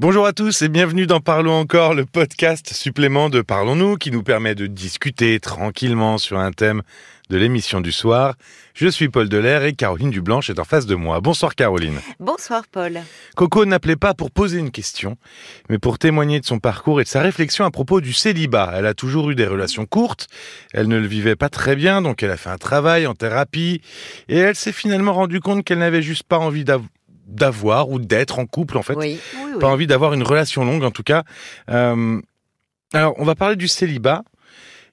Bonjour à tous et bienvenue dans Parlons encore, le podcast supplément de Parlons-nous qui nous permet de discuter tranquillement sur un thème de l'émission du soir. Je suis Paul Delair et Caroline Dublanche est en face de moi. Bonsoir Caroline. Bonsoir Paul. Coco n'appelait pas pour poser une question, mais pour témoigner de son parcours et de sa réflexion à propos du célibat. Elle a toujours eu des relations courtes, elle ne le vivait pas très bien, donc elle a fait un travail en thérapie, et elle s'est finalement rendue compte qu'elle n'avait juste pas envie d'avoir d'avoir ou d'être en couple en fait. Oui, oui, oui. Pas envie d'avoir une relation longue en tout cas. Euh, alors on va parler du célibat.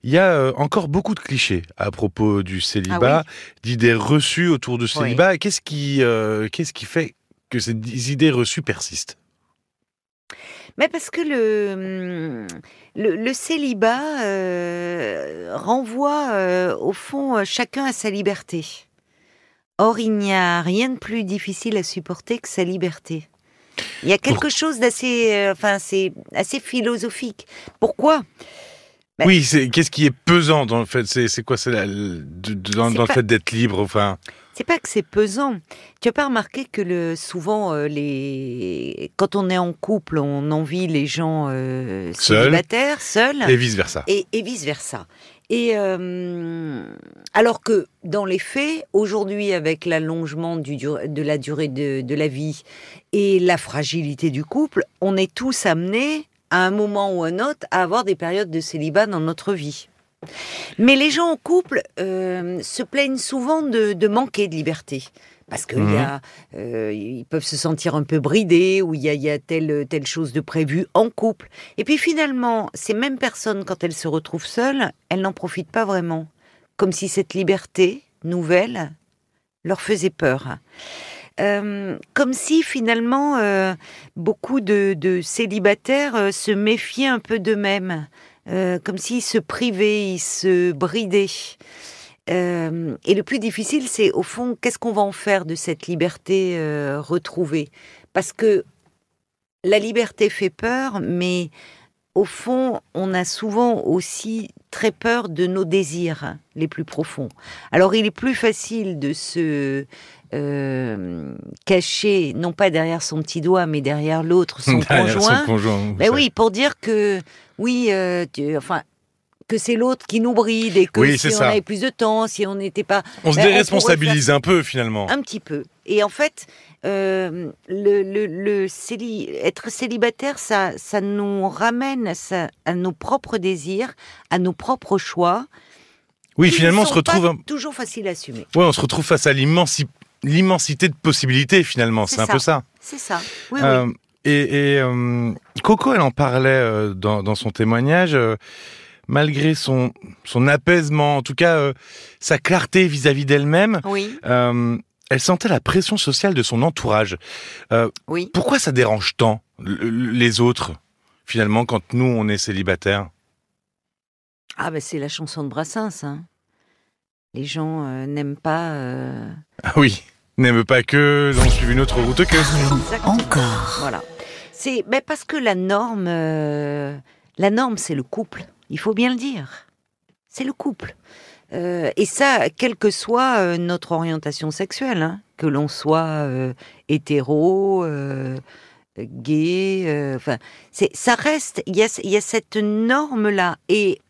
Il y a euh, encore beaucoup de clichés à propos du célibat, d'idées reçues autour du célibat. Et Qu'est-ce qui, euh, qu'est-ce qui fait que ces idées reçues persistent? Mais parce que le, le, le célibat euh, renvoie euh, au fond chacun à sa liberté. Or, il n'y a rien de plus difficile à supporter que sa liberté. Il y a quelque chose d'assez, euh, enfin, c'est assez philosophique. Pourquoi? Ben- Oui, c'est qu'est-ce qui est pesant dans le fait C'est quoi C'est la- dans, le fait d'être libre. Enfin, C'est pas que c'est pesant. Tu as pas remarqué que le, souvent, euh, les... quand on est en couple, on envie les gens euh, Seuls. célibataires, seuls, et vice versa. et, et vice-versa. Et euh, alors que dans les faits, aujourd'hui, avec l'allongement de la durée de, la vie et la fragilité du couple, on est tous amenés, à un moment ou un autre, à avoir des périodes de célibat dans notre vie. Mais les gens en couple euh, se plaignent souvent de manquer de liberté. Parce qu'ils Mhm. euh, ils peuvent se sentir un peu bridés ou il y a, il y a telle, telle chose de prévu en couple. Et puis finalement, ces mêmes personnes, quand elles se retrouvent seules, elles n'en profitent pas vraiment. Comme si cette liberté nouvelle leur faisait peur. Euh, comme si finalement euh, beaucoup de, de célibataires euh, se méfiaient un peu d'eux-mêmes, euh, comme s'ils se privaient, ils se bridaient. Euh, et le plus difficile, c'est au fond, qu'est-ce qu'on va en faire de cette liberté euh, retrouvée? Parce que la liberté fait peur, mais au fond, on a souvent aussi très peur de nos désirs les plus profonds. Alors, il est plus facile de se euh, cacher, non pas derrière son petit doigt, mais derrière l'autre, son Derrière conjoint. son conjoint. Ben oui, pour dire que oui, euh, tu- enfin que c'est l'autre qui nous bride et que Oui, si on ça. avait plus de temps, si on n'était pas On se Ben, on déresponsabilise un peu finalement. un petit peu. Et en fait, euh, le, le, le céli- être célibataire, ça, ça nous ramène à, ça- à nos propres désirs, à nos propres choix. Oui, finalement, on se retrouve. un- toujours facile à assumer. Ouais, on se retrouve face à l'immensi- l'immensité de possibilités finalement. C'est un peu ça. C'est ça. Oui, Euh, oui. Et, et, euh, Coco, elle en parlait dans, dans son témoignage. Malgré son, son apaisement, en tout cas euh, sa clarté vis-à-vis d'elle-même, Oui, euh, elle sentait la pression sociale de son entourage. Euh, oui. pourquoi ça dérange tant les autres, finalement, quand nous, on est célibataires? Ah ben c'est la chanson de Brassens. hein. Les gens euh, n'aiment pas. euh, Ah oui, n'aime pas que l'on suive une autre route que... Exactement. Encore. Voilà. C'est ben parce que la norme, euh, la norme, c'est le couple. Il faut bien le dire. C'est le couple. Euh, et ça, quelle que soit euh, notre orientation sexuelle, hein, que l'on soit euh, hétéro, gay, enfin, ça reste. Il y a, cette norme là. Et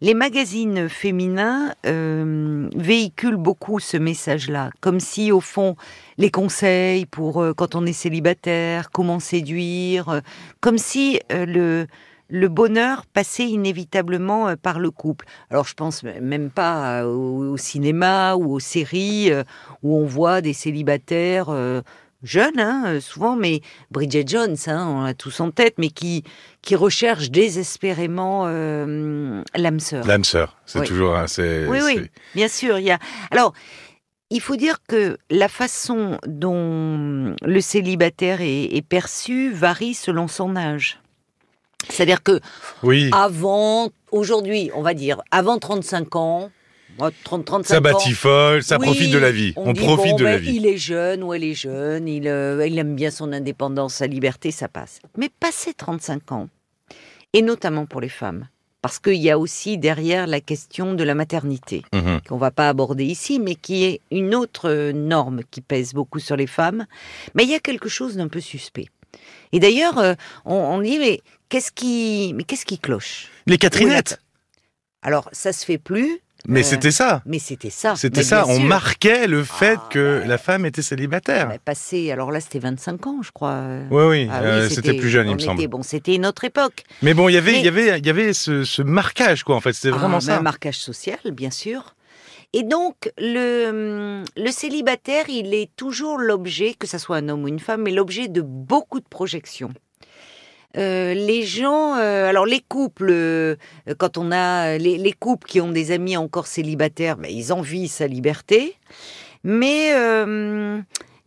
les magazines féminins véhiculent beaucoup ce message-là, comme si au fond les conseils pour quand on est célibataire, comment séduire, comme si le le bonheur passait inévitablement euh, par le couple. Alors je pense même pas euh, au, cinéma ou aux séries euh, où on voit des célibataires jeunes, hein, souvent, mais Bridget Jones, hein, on l'a tous en tête, mais qui qui recherchent désespérément euh, l'âme sœur. L'âme sœur, c'est Oui. toujours... hein, Oui, oui. Bien sûr, il y a. Alors, il faut dire que la façon dont le célibataire est, est perçu varie selon son âge. C'est-à-dire que Oui, avant, aujourd'hui, on va dire, avant 35 ans, moi, 30, 35 ça batifole, ça oui, profite de la vie. On, dit, profite bon, de la vie. Il est jeune ou elle est jeune, il, euh, il aime bien son indépendance, sa liberté, ça passe. Mais passé 35 ans, et notamment pour les femmes, parce qu'il y a aussi derrière la question de la maternité Mhm. qu'on va pas aborder ici, mais qui est une autre euh, norme qui pèse beaucoup sur les femmes. Mais il y a quelque chose d'un peu suspect. Et d'ailleurs, euh, on, on dit mais qu'est-ce qui, mais qu'est-ce qui cloche? Les Catherinettes. Alors ça se fait plus. Mais Euh, c'était ça. Mais c'était ça. C'était ça. On sûr. marquait le fait Ah, que bah. la femme était célibataire. Passé, alors là c'était 25 ans, je crois. Oui, oui. Ah euh, c'était plus jeune, il me semble. était- Bon, c'était une autre époque. Mais bon, il y avait, Mais- il y avait, il y avait ce, ce marquage, quoi. En fait, c'était vraiment Ah, mais ça. Un marquage social, bien sûr. Et donc, le, le célibataire, il est toujours l'objet, que ce soit un homme ou une femme, mais l'objet de beaucoup de projections. Euh, les gens, euh, alors les couples, euh, quand on a les, les couples qui ont des amis encore célibataires, ben, ils envient sa liberté, mais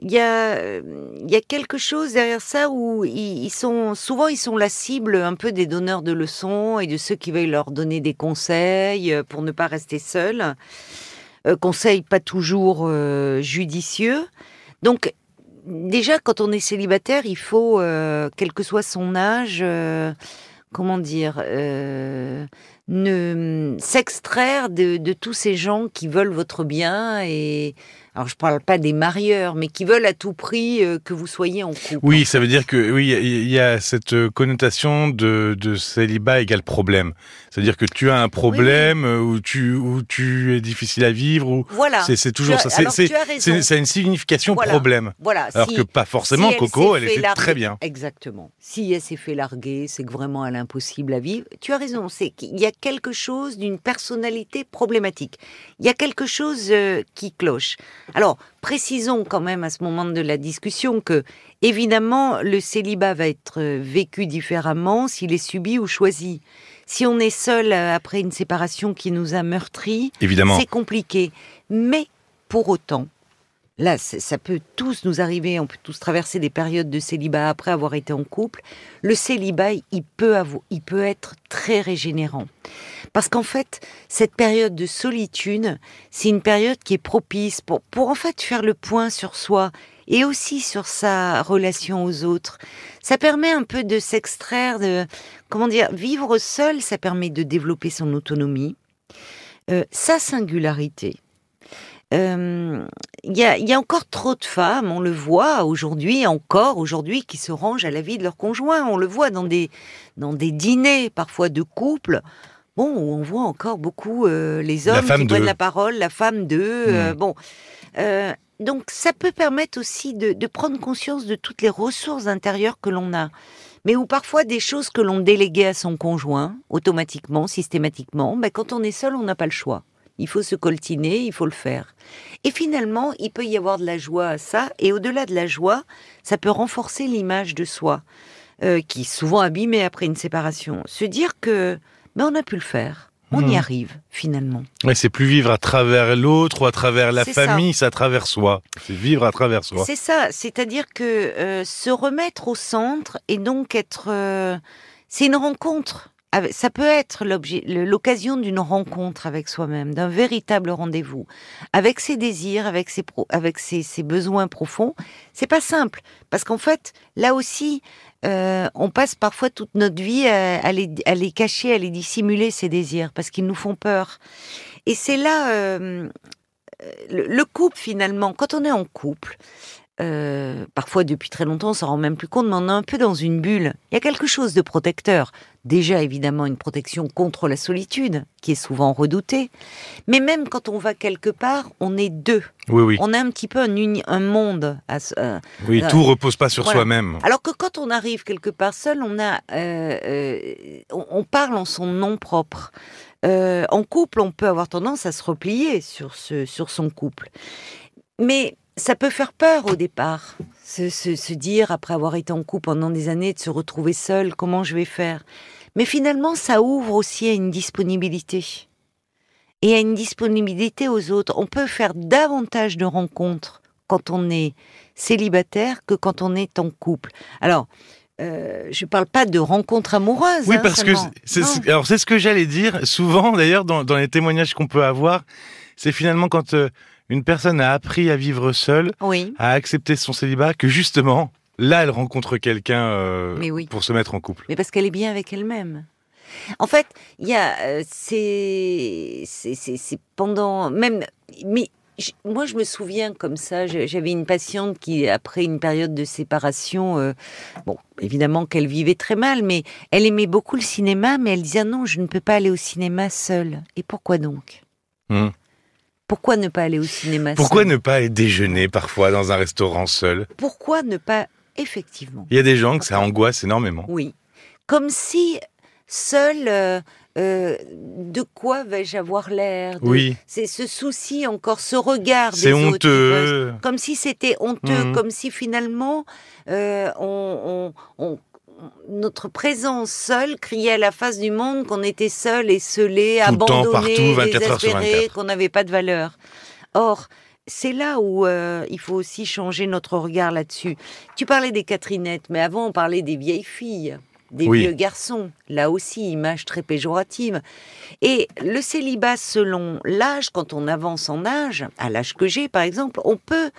il y a quelque chose derrière ça où ils, sont souvent ils sont la cible un peu des donneurs de leçons et de ceux qui veulent leur donner des conseils pour ne pas rester seuls, conseils pas toujours euh, judicieux. Donc déjà quand on est célibataire, il faut euh, quel que soit son âge, euh, comment dire, euh, ne s'extraire de, de tous ces gens qui veulent votre bien et alors je parle pas des marieurs, mais qui veulent à tout prix euh, que vous soyez en couple. Oui, ça veut dire que oui, il y a cette euh, connotation de, de célibat égale problème. C'est-à-dire que tu as un problème euh, où tu où tu es difficile à vivre ou Voilà. c'est toujours ça. C'est une signification Voilà. problème. Voilà. Alors si- que pas forcément si elle Coco, elle était larguer- très bien. Exactement. Si elle s'est fait larguer, c'est que vraiment elle est impossible à vivre. Tu as raison, c'est qu'il y a quelque chose d'une personnalité problématique. Il y a quelque chose euh, qui cloche. Alors, précisons quand même à ce moment de la discussion que, évidemment, le célibat va être euh, vécu différemment s'il est subi ou choisi. Si on est seul euh, après une séparation qui nous a meurtris, c'est compliqué. Mais pour autant, là, ça peut tous nous arriver, on peut tous traverser des périodes de célibat après avoir été en couple. Le célibat, il peut, être très régénérant. Parce qu'en fait, cette période de solitude, c'est une période qui est propice pour, pour en fait faire le point sur soi et aussi sur sa relation aux autres. Ça permet un peu de s'extraire de, comment dire, vivre seul, ça permet de développer son autonomie, euh, sa singularité. Euh, Il y, a, y a encore trop de femmes, on le voit aujourd'hui, encore aujourd'hui, qui se rangent à la vie de leur conjoint. On le voit dans des, dans des dîners, parfois de couples. Bon, où on voit encore beaucoup euh, les hommes qui prennent la parole, la femme d'eux. euh, Mm. bon, Euh, donc ça peut permettre aussi de, de prendre conscience de toutes les ressources intérieures que l'on a, mais où parfois des choses que l'on déléguait à son conjoint, automatiquement, systématiquement, ben, quand on est seul, on n'a pas le choix. Il faut se coltiner, il faut le faire. Et finalement, il peut y avoir de la joie à ça, et au-delà de la joie, ça peut renforcer l'image de soi, euh, qui est souvent abîmée après une séparation. Se dire que ben, on a pu le faire, on y Mhm. arrive finalement. Ouais, c'est plus vivre à travers l'autre ou à travers la famille, c'est à travers soi. C'est vivre à travers soi. C'est ça, c'est-à-dire que euh, se remettre au centre et donc être, euh, c'est une rencontre. Ça peut être l'occasion d'une rencontre avec soi-même, d'un véritable rendez-vous, avec ses désirs, avec ses, besoins profonds. C'est pas simple parce qu'en fait, là aussi, euh, on passe parfois toute notre vie à, les, cacher, à les dissimuler ces désirs parce qu'ils nous font peur. Et c'est là euh, le, le couple finalement. Quand on est en couple, euh, parfois depuis très longtemps, on s'en rend même plus compte, mais on est un peu dans une bulle. Il y a quelque chose de protecteur. Déjà, évidemment, une protection contre la solitude, qui est souvent redoutée. Mais même quand on va quelque part, on est deux. Oui, oui. On a un petit peu un, uni- un monde. À, euh, Oui, euh, tout repose pas sur voilà. soi-même. alors que quand on arrive quelque part seul, on a, euh, euh, on, on parle en son nom propre. Euh, en couple, on peut avoir tendance à se replier sur ce, sur son couple, mais ça peut faire peur au départ. Se, se, se dire après avoir été en couple pendant des années, de se retrouver seul, comment je vais faire? Mais finalement, ça ouvre aussi à une disponibilité et à une disponibilité aux autres. On peut faire davantage de rencontres quand on est célibataire que quand on est en couple. Alors, euh, je parle pas de rencontres amoureuses. Oui, hein, parce que seulement. c'est- alors c'est ce que j'allais dire souvent d'ailleurs dans, dans les témoignages qu'on peut avoir, c'est finalement quand euh, une personne a appris à vivre seule, Oui, à accepter son célibat, que justement là elle rencontre quelqu'un euh, oui. pour se mettre en couple. mais parce qu'elle est bien avec elle-même. En fait, il y a, euh, c'est, c'est, pendant même, mais moi, je me souviens comme ça. J'avais une patiente qui, après une période de séparation, euh, bon, évidemment qu'elle vivait très mal, mais elle aimait beaucoup le cinéma, mais elle disait Ah non, je ne peux pas aller au cinéma seule. Et pourquoi donc? Hmm. Pourquoi ne pas aller au cinéma Pourquoi ne pas aller déjeuner parfois dans un restaurant seul Pourquoi ne pas effectivement Il y a des gens que ça angoisse énormément. Oui, comme si seul. euh, euh, de quoi vais-je avoir l'air de- Oui, C'est ce souci encore, ce regard. c'est autres honteux. comme si c'était honteux, Mhm. comme si finalement euh, on, on- on- notre présence seule criait à la face du monde qu'on était seul et scellé, abandonné, partout, 24 heures sur désespéré, 24. qu'on n'avait pas de valeur. Or, c'est là où euh, il faut aussi changer notre regard là-dessus. Tu parlais des Catherinettes, mais avant on parlait des vieilles filles, des Oui. vieux garçons. Là aussi, image très péjorative. Et le célibat selon l'âge, quand on avance en âge, à l'âge que j'ai par exemple, on peut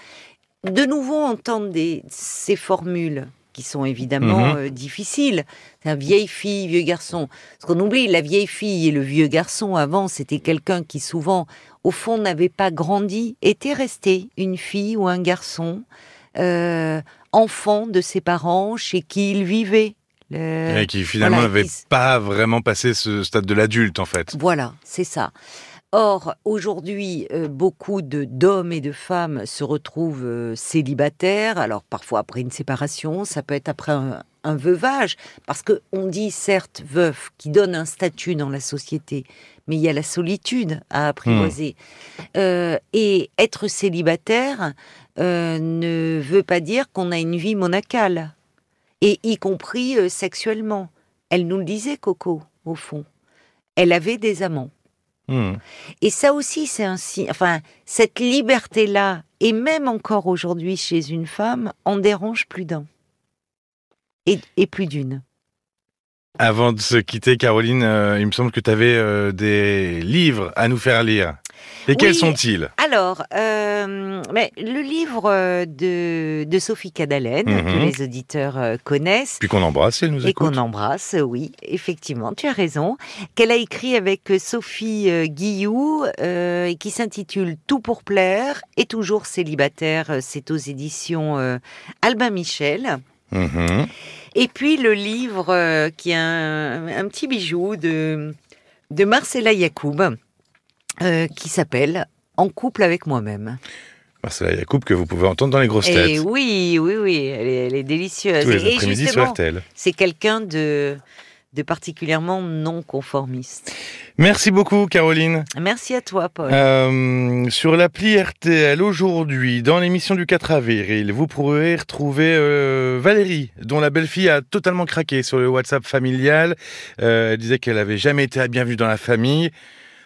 de nouveau entendre des, ces formules qui sont évidemment Mhm. euh, difficiles. C'est un vieille fille, vieux garçon. Parce qu'on oublie, la vieille fille et le vieux garçon, avant, c'était quelqu'un qui souvent, au fond, n'avait pas grandi, était resté une fille ou un garçon, euh, enfant de ses parents, chez qui il vivait. Le- Et qui finalement voilà, n'avait qui pas vraiment passé ce stade de l'adulte en fait. Voilà, c'est ça. Or, aujourd'hui, euh, beaucoup de d'hommes et de femmes se retrouvent euh, célibataires. Alors, parfois après une séparation, ça peut être après un, un veuvage, parce que on dit certes veuf, qui donne un statut dans la société, mais il y a la solitude à apprivoiser. Euh, et être célibataire euh, ne veut pas dire qu'on a une vie monacale, et y compris sexuellement. Elle nous le disait, Coco, au fond. Elle avait des amants. Hmm. Et ça aussi, c'est un signe. Enfin, cette liberté-là, et même encore aujourd'hui chez une femme, en dérange plus d'un. Et, et plus d'une. Avant de se quitter, Caroline, euh, il me semble que tu avais des livres à nous faire lire. Et quels sont-ils? Alors, euh, mais le livre euh, de, de Sophie Cadalen, Mhm. que les auditeurs euh, connaissent, Puis qu'on embrasse, elle nous et écoute. qu'on embrasse, oui, effectivement, tu as raison, qu'elle a écrit avec Sophie Guillou, euh, et qui s'intitule Tout pour plaire et toujours célibataire. C'est aux éditions euh, Albin Michel. Mhm. Et puis le livre qui est un, un petit bijou de, de Marcella Yacoub, euh, qui s'appelle En couple avec moi-même. Marcella Yacoub que vous pouvez entendre dans les grosses Et têtes. oui, oui, oui, elle est, elle est délicieuse. Tous les Et après-midi sur justement, RTL. c'est quelqu'un de, de particulièrement non conformiste. Merci beaucoup, Caroline. Merci à toi, Paul. Euh, sur l'appli RTL aujourd'hui, dans l'émission du 4 avril, vous pourrez retrouver euh, Valérie, dont la belle-fille a totalement craqué sur le WhatsApp familial. Euh, elle disait qu'elle avait jamais été la bienvenue dans la famille.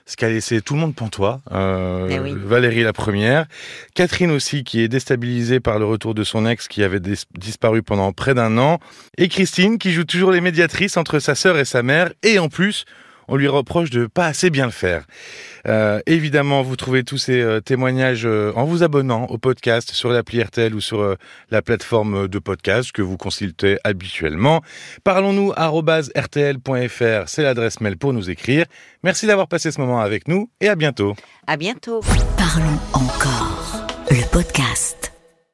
Ce qui a laissé tout le monde pantois. Euh, Eh oui. Valérie la première. Catherine aussi, qui est déstabilisée par le retour de son ex qui avait dis- disparu pendant près d'un an. Et Christine, qui joue toujours les médiatrices entre sa sœur et sa mère. Et en plus, on lui reproche de pas assez bien le faire. Euh, évidemment, vous trouvez tous ces euh, témoignages euh, en vous abonnant au podcast sur l'appli RTL ou sur euh, la plateforme de podcast que vous consultez habituellement. Parlons-nous rtl.fr, c'est l'adresse mail pour nous écrire. Merci d'avoir passé ce moment avec nous et à bientôt. À bientôt. Parlons encore. Le podcast.